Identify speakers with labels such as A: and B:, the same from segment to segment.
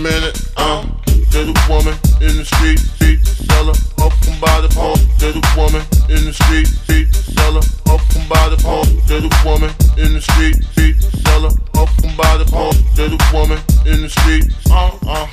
A: minute, uh, little woman in the street, see, seller, up from by the pole. a woman in the street, see, seller, up from by the pole. Little woman in the street, see, seller, up from by the pole. Little woman in the street, uh, uh,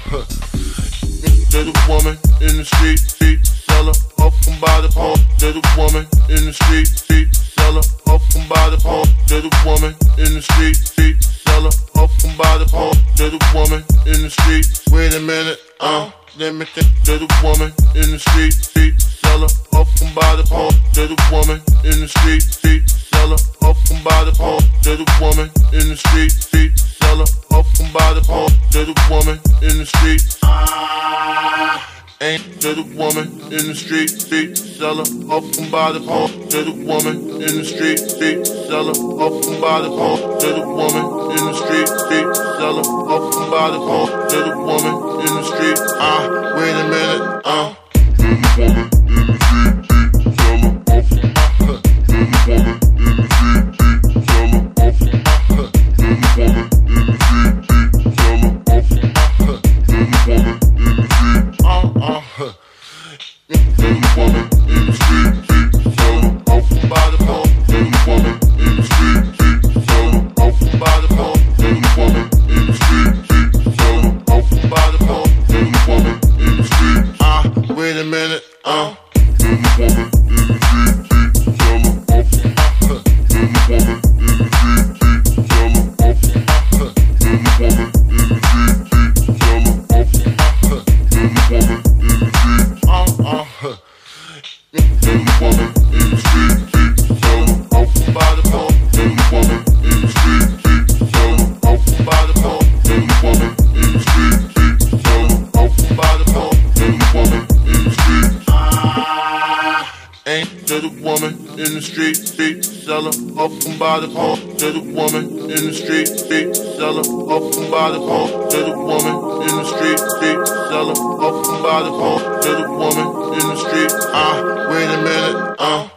A: There's a woman in the street, see, seller, up from by the pole. a woman in the street, see, seller, up from by the pole. a woman in the street, see, wanna up from by the pole. Little woman in the street. Wait a minute, uh, let me think. Little woman in the street, street seller up from by the pole. Little woman in the street, street seller up from by the pole. Little woman in the street, street seller up from by the pole. Little woman in the street. Ah. Ain't to the woman in the street, street seller up and by the home. To the woman in the street, street seller up and by the home. To the woman in the street, street seller up and by the home. To the woman in the street. minute. to the woman in the street, street seller up and by the car. to the woman in the street, street seller up and by the car. to the woman in the street, street seller up and by the car. to the woman in the street. Ah, uh, wait a minute, ah. Uh.